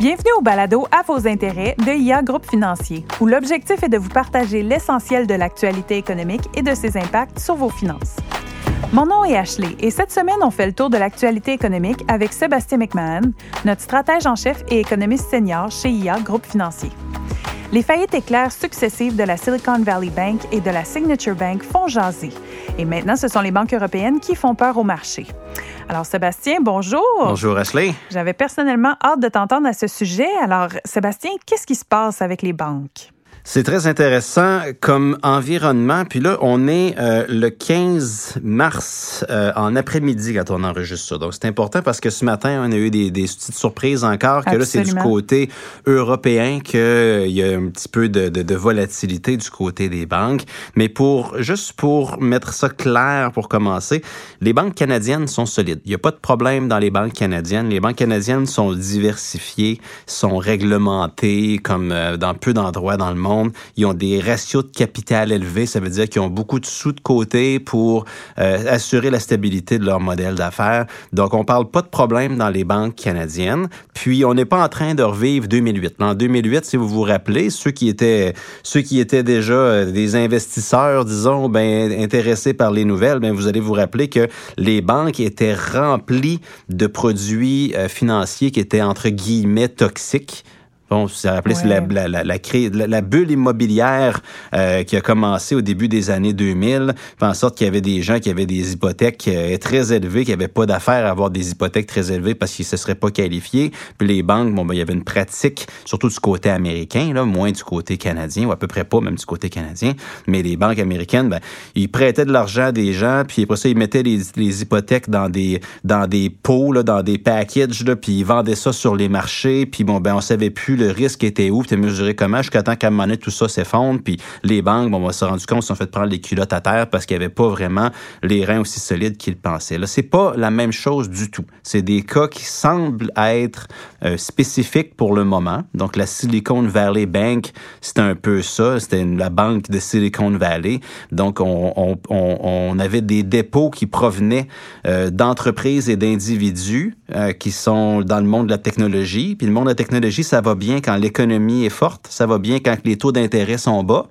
Bienvenue au balado À vos intérêts de IA Groupe Financier, où l'objectif est de vous partager l'essentiel de l'actualité économique et de ses impacts sur vos finances. Mon nom est Ashley et cette semaine, on fait le tour de l'actualité économique avec Sébastien McMahon, notre stratège en chef et économiste senior chez IA Groupe Financier. Les faillites éclairs successives de la Silicon Valley Bank et de la Signature Bank font jaser. Et maintenant, ce sont les banques européennes qui font peur au marché. Alors, Sébastien, bonjour. Bonjour, Ashley. J'avais personnellement hâte de t'entendre à ce sujet. Alors, Sébastien, qu'est-ce qui se passe avec les banques? C'est très intéressant comme environnement. Puis là, on est euh, le 15 mars euh, en après-midi quand on enregistre ça. Donc, c'est important parce que ce matin, on a eu des, des petites surprises encore, que là, c'est du côté européen qu'il euh, y a un petit peu de, de, de, volatilité du côté des banques. Mais pour juste pour mettre ça clair pour commencer, les banques canadiennes sont solides. Il n'y a pas de problème dans les banques canadiennes. Les banques canadiennes sont diversifiées, sont réglementées comme dans peu d'endroits dans le monde ils ont des ratios de capital élevés. Ça veut dire qu'ils ont beaucoup de sous de côté pour euh, assurer la stabilité de leur modèle d'affaires. Donc, on parle pas de problème dans les banques canadiennes. Puis, on n'est pas en train de revivre 2008. En 2008, si vous vous rappelez, ceux qui étaient, ceux qui étaient déjà euh, des investisseurs, disons, ben, intéressés par les nouvelles, ben, vous allez vous rappeler que les banques étaient remplies de produits euh, financiers qui étaient, entre guillemets, toxiques. Bon, ça rappelait la, la, la, la, la, bulle immobilière euh, qui a commencé au début des années 2000, en sorte qu'il y avait des gens qui avaient des hypothèques euh, très élevées, qui n'avaient pas d'affaires à avoir des hypothèques très élevées parce qu'ils ne se seraient pas qualifiés. Puis les banques, bon, ben, il y avait une pratique, surtout du côté américain, là, moins du côté canadien, ou à peu près pas même du côté canadien, mais les banques américaines, ben, ils prêtaient de l'argent à des gens, puis après ça, ils mettaient les, les hypothèques dans des dans des pots, là, dans des packages, là, puis ils vendaient ça sur les marchés, puis bon, ben, on savait plus le risque était où, tu mesuré comment, jusqu'à temps qu'à un moment tout ça s'effondre, puis les banques, bon, on s'est rendu compte, se sont fait prendre les culottes à terre parce qu'il n'y avait pas vraiment les reins aussi solides qu'ils pensaient. Là, c'est pas la même chose du tout. C'est des cas qui semblent être euh, spécifiques pour le moment. Donc, la Silicon Valley Bank, c'était un peu ça. C'était la banque de Silicon Valley. Donc, on, on, on, avait des dépôts qui provenaient euh, d'entreprises et d'individus euh, qui sont dans le monde de la technologie. Puis le monde de la technologie, ça va bien quand l'économie est forte, ça va bien quand les taux d'intérêt sont bas.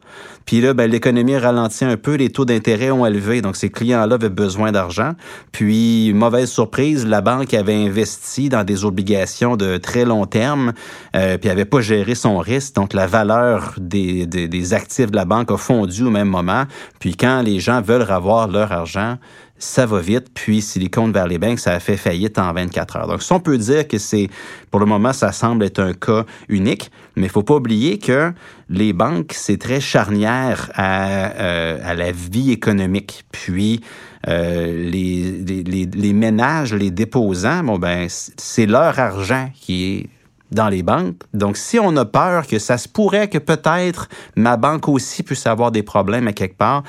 Puis là, ben, l'économie ralentit un peu, les taux d'intérêt ont élevé, donc ces clients-là avaient besoin d'argent. Puis, mauvaise surprise, la banque avait investi dans des obligations de très long terme, euh, puis avait pas géré son risque, donc la valeur des, des, actifs de la banque a fondu au même moment. Puis quand les gens veulent avoir leur argent, ça va vite. Puis Silicon Valley Bank, ça a fait faillite en 24 heures. Donc, si on peut dire que c'est, pour le moment, ça semble être un cas unique, mais faut pas oublier que les banques, c'est très charnière à, euh, la vie économique. Puis, euh, les, ménages, les déposants, bon, ben, c'est leur argent qui est dans les banques. Donc, si on a peur que ça se pourrait que peut-être ma banque aussi puisse avoir des problèmes à quelque part,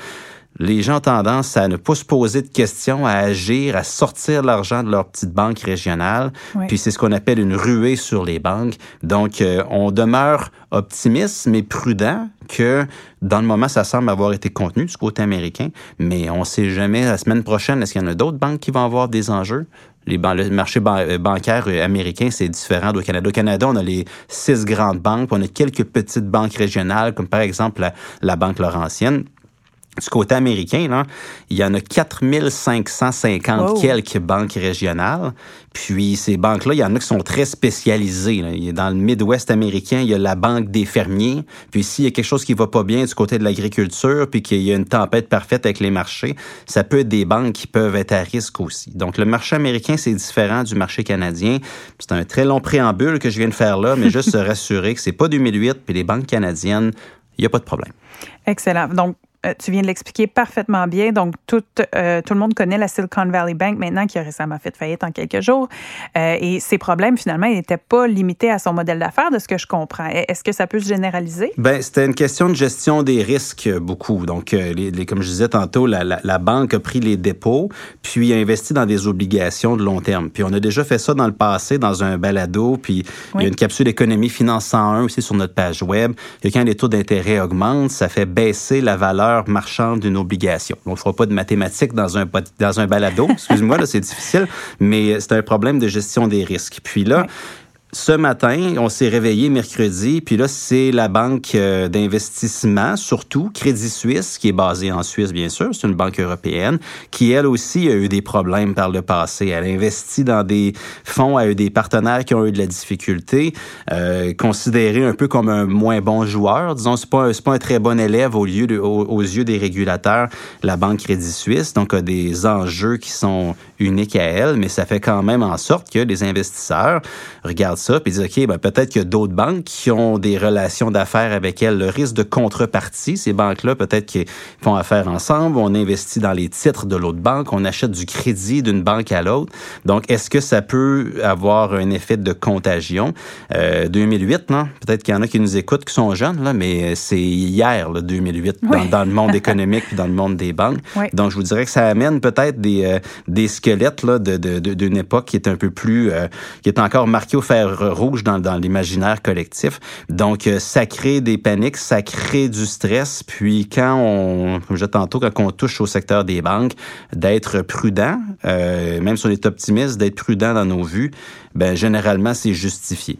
les gens ont tendance à ne pas se poser de questions, à agir, à sortir l'argent de leur petite banque régionale. Puis c'est ce qu'on appelle une ruée sur les banques. Donc, euh, on demeure optimiste, mais prudent que dans le moment, ça semble avoir été contenu du côté américain, mais on ne sait jamais. La semaine prochaine, est-ce qu'il y en a d'autres banques qui vont avoir des enjeux? Les le marché euh, bancaire euh, américain, c'est différent du Canada. Au Canada, on a les six grandes banques, on a quelques petites banques régionales, comme par exemple la, la Banque Laurentienne du côté américain, là, il y en a 4550 quelques banques régionales. Puis ces banques-là, il y en a qui sont très spécialisées. Là. Dans le Midwest américain, il y a la banque des fermiers. Puis s'il y a quelque chose qui va pas bien du côté de l'agriculture, puis qu'il y a une tempête parfaite avec les marchés, ça peut être des banques qui peuvent être à risque aussi. Donc le marché américain, c'est différent du marché canadien. C'est un très long préambule que je viens de faire là, mais juste se rassurer que c'est pas 2008, puis les banques canadiennes, il n'y a pas de problème. Excellent. Donc, tu viens de l'expliquer parfaitement bien. Donc, tout, euh, tout le monde connaît la Silicon Valley Bank maintenant, qui a récemment fait faillite en quelques jours. Euh, et ses problèmes, finalement, n'étaient pas limités à son modèle d'affaires, de ce que je comprends. Est-ce que ça peut se généraliser? Ben, c'était une question de gestion des risques, beaucoup. Donc, les, les, comme je disais tantôt, la, la, la, banque a pris les dépôts, puis a investi dans des obligations de long terme. Puis, on a déjà fait ça dans le passé, dans un balado, puis il y a une capsule économie finance 101 aussi sur notre page web. Et quand les taux d'intérêt augmentent, ça fait baisser la valeur marchande d'une obligation. On ne fera pas de mathématiques dans un, dans un balado, excuse-moi, là, c'est difficile, mais c'est un problème de gestion des risques. Puis là, ce matin, on s'est réveillé mercredi, puis là, c'est la banque euh, d'investissement, surtout Crédit Suisse, qui est basée en Suisse, bien sûr, c'est une banque européenne, qui, elle aussi, a eu des problèmes par le passé. Elle a investi dans des fonds, a eu des partenaires qui ont eu de la difficulté, euh, considéré un peu comme un moins bon joueur. Disons, c'est pas, pas un très bon élève aux, yeux des régulateurs, la banque Crédit Suisse, donc a des enjeux qui sont uniques à elle, mais ça fait quand même en sorte que les investisseurs regardent ça, puis disent, OK, ben, peut-être qu'il y a d'autres banques qui ont des relations d'affaires avec elles. Le risque de contrepartie, ces banques-là, peut-être qu'ils font affaire ensemble, on investit dans les titres de l'autre banque, on achète du crédit d'une banque à l'autre. Donc, est-ce que ça peut avoir un effet de contagion? Euh, 2008, non? Peut-être qu'il y en a qui nous écoutent, qui sont jeunes, là, mais c'est hier, le 2008, dans, le monde économique puis dans le monde des banques. Donc, je vous dirais que ça amène peut-être des, euh, des squelettes là, d'une de, de, époque qui est un peu plus, euh, qui est encore marquée au fer rouge dans, l'imaginaire collectif. Donc, euh, ça crée des paniques, ça crée du stress. Puis quand on, comme je tantôt, quand on touche au secteur des banques, d'être prudent, euh, même si on est optimiste, d'être prudent dans nos vues, ben généralement, c'est justifié.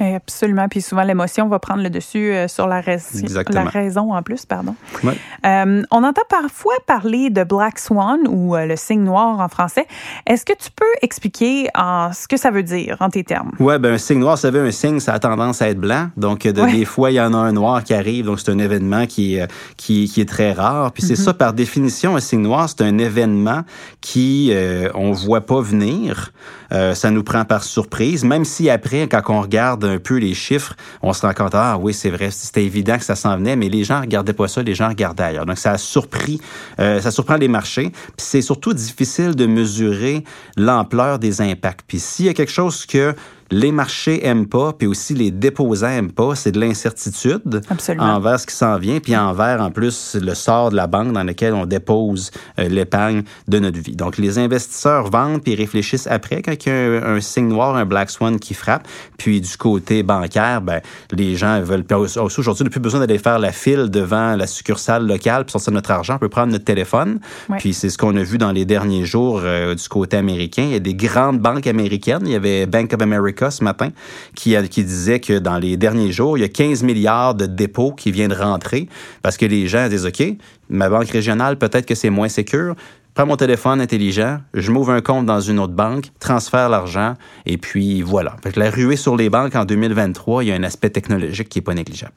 Absolument. Puis souvent, l'émotion va prendre le dessus euh, sur la, la, raison en plus. pardon. Euh, on entend parfois parler de Black Swan ou euh, le signe noir en français. Est-ce que tu peux expliquer en, ce que ça veut dire en tes termes? Oui, ben, un signe noir, ça veut un signe, ça a tendance à être blanc. Donc, de, des fois, il y en a un noir qui arrive. Donc, c'est un événement qui, qui, qui, est très rare. Puis c'est mm-hmm. ça, par définition, un signe noir, c'est un événement qui on voit pas venir. ça nous prend par surprise, même si après, quand on regarde un peu les chiffres, on se rend compte, ah oui, c'est vrai, c'était évident que ça s'en venait, mais les gens regardaient pas ça, les gens regardaient ailleurs. Donc, ça a surpris, euh, ça surprend les marchés. Puis c'est surtout difficile de mesurer l'ampleur des impacts. Puis s'il y a quelque chose que les marchés aiment pas, puis aussi les déposants aiment pas, c'est de l'incertitude envers ce qui s'en vient, puis envers en plus le sort de la banque dans laquelle on dépose euh, l'épargne de notre vie. Donc les investisseurs vendent puis réfléchissent après quand il y a un, signe noir, un black swan qui frappe. Puis du côté bancaire, ben les gens veulent aujourd'hui, on n'a plus besoin d'aller faire la file devant la succursale locale pour sortir notre argent, on peut prendre notre téléphone. Puis c'est ce qu'on a vu dans les derniers jours euh, du côté américain. Il y a des grandes banques américaines. Il y avait Bank of America ce matin qui, disait que dans les derniers jours, il y a 15 milliards de dépôts qui viennent rentrer parce que les gens disent, OK, ma banque régionale, peut-être que c'est moins sécure, prends mon téléphone intelligent, je m'ouvre un compte dans une autre banque, transfère l'argent, et puis voilà. La ruée sur les banques en 2023, il y a un aspect technologique qui n'est pas négligeable.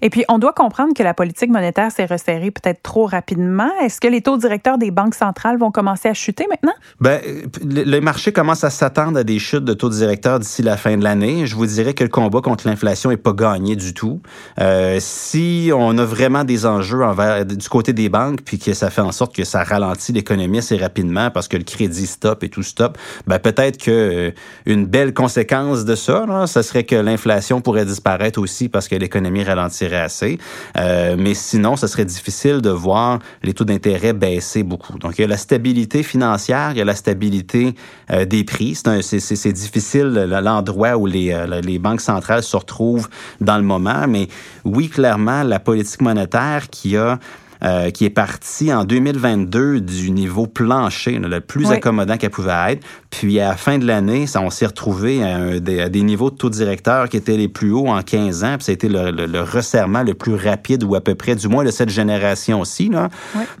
Et puis, on doit comprendre que la politique monétaire s'est resserrée peut-être trop rapidement. Est-ce que les taux directeurs des banques centrales vont commencer à chuter maintenant? Ben, le marché commence à s'attendre à des chutes de taux directeurs d'ici la fin de l'année. Je vous dirais que le combat contre l'inflation n'est pas gagné du tout. Euh, si on a vraiment des enjeux envers, du côté des banques, puis que ça fait en sorte que ça ralentit l'économie assez rapidement parce que le crédit stop et tout stop, ben peut-être que euh, une belle conséquence de ça, là, ce serait que l'inflation pourrait disparaître aussi parce que l'économie ralentit tirer assez. Euh, mais sinon, ce serait difficile de voir les taux d'intérêt baisser beaucoup. Donc, il y a la stabilité financière, il y a la stabilité euh, des prix. C'est difficile l'endroit où euh, les banques centrales se retrouvent dans le moment. Mais oui, clairement, la politique monétaire qui a euh, qui est partie en 2022 du niveau plancher, le plus accommodant qu'elle pouvait être. Puis à la fin de l'année, on s'est retrouvé à, des, niveaux de taux directeur qui étaient les plus hauts en 15 ans. Puis ça a été le, resserrement le plus rapide ou à peu près, du moins de cette génération-ci. Là.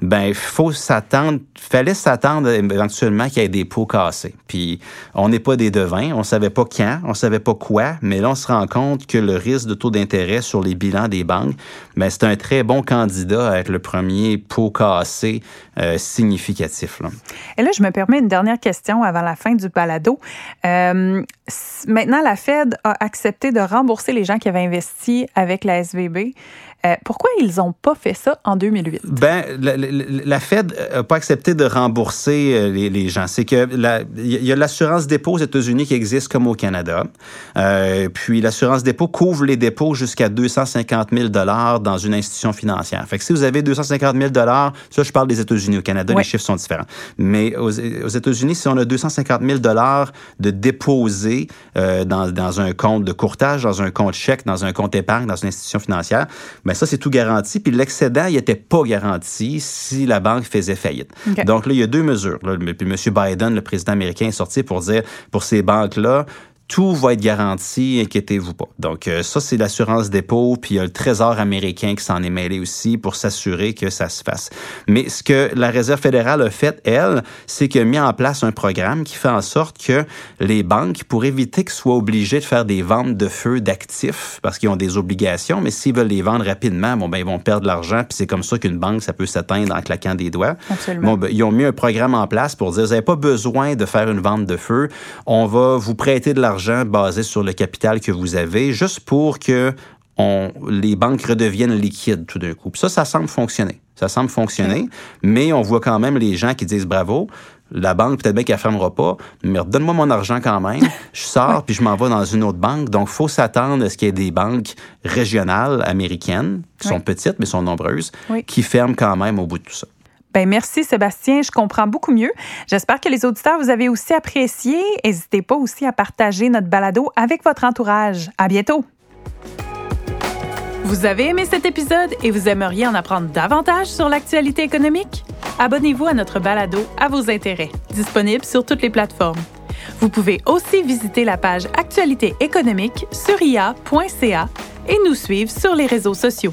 Ben, il faut s'attendre, fallait s'attendre éventuellement qu'il y ait des pots cassés. Puis on n'est pas des devins, on savait pas quand, on savait pas quoi, mais là on se rend compte que le risque de taux d'intérêt sur les bilans des banques, ben c'est un très bon candidat à être le premier pot cassé euh, significatif. Là. Et là, je me permets une dernière question avant la fin du balado. Euh, maintenant, la Fed a accepté de rembourser les gens qui avaient investi avec la SVB. Euh, pourquoi ils n'ont pas fait ça en 2008? Ben, la, la, Fed n'a pas accepté de rembourser euh, les, les gens. C'est que il y a l'assurance dépôt aux États-Unis qui existe comme au Canada. Euh, puis l'assurance dépôt couvre les dépôts jusqu'à 250 000 dollars dans une institution financière. Fait que si vous avez 250 000 dollars, ça je parle des États-Unis. Au Canada, les chiffres sont différents. Mais aux, aux États-Unis, si on a 250 000 dollars de déposés euh, dans, dans un compte de courtage, dans un compte chèque, dans un compte épargne, dans une institution financière, ben ça, c'est tout garanti. Puis l'excédent, il n'était pas garanti si la banque faisait faillite. Donc là, il y a deux mesures. Puis M. Biden, le président américain, est sorti pour dire, pour ces banques-là, tout va être garanti, inquiétez-vous pas. Donc euh, ça, c'est l'assurance dépôt, puis il y a le Trésor américain qui s'en est mêlé aussi pour s'assurer que ça se fasse. Mais ce que la Réserve fédérale a fait, elle, c'est qu'elle a mis en place un programme qui fait en sorte que les banques, pour éviter qu'ils soient obligés de faire des ventes de feu d'actifs, parce qu'ils ont des obligations, mais s'ils veulent les vendre rapidement, bon, ben, ils vont perdre de l'argent, puis c'est comme ça qu'une banque, ça peut s'atteindre en claquant des doigts. Absolument. Bon, ben, ils ont mis un programme en place pour dire, vous n'avez pas besoin de faire une vente de feu, on va vous prêter de l'argent basé sur le capital que vous avez, juste pour que on, les banques redeviennent liquides tout d'un coup. Puis ça, ça semble fonctionner. Ça semble fonctionner, mais on voit quand même les gens qui disent bravo. La banque, peut-être bien qu'elle ne fermera pas, mais donne-moi mon argent quand même. Je sors, puis je m'en vais dans une autre banque. Donc, il faut s'attendre à ce qu'il y ait des banques régionales américaines, qui sont petites, mais sont nombreuses, qui ferment quand même au bout de tout ça. Ben merci Sébastien, je comprends beaucoup mieux. J'espère que les auditeurs vous avez aussi apprécié. N'hésitez pas aussi à partager notre balado avec votre entourage. À bientôt. Vous avez aimé cet épisode et vous aimeriez en apprendre davantage sur l'actualité économique? Abonnez-vous à notre balado à vos intérêts, disponible sur toutes les plateformes. Vous pouvez aussi visiter la page Actualité économique sur ia.ca et nous suivre sur les réseaux sociaux.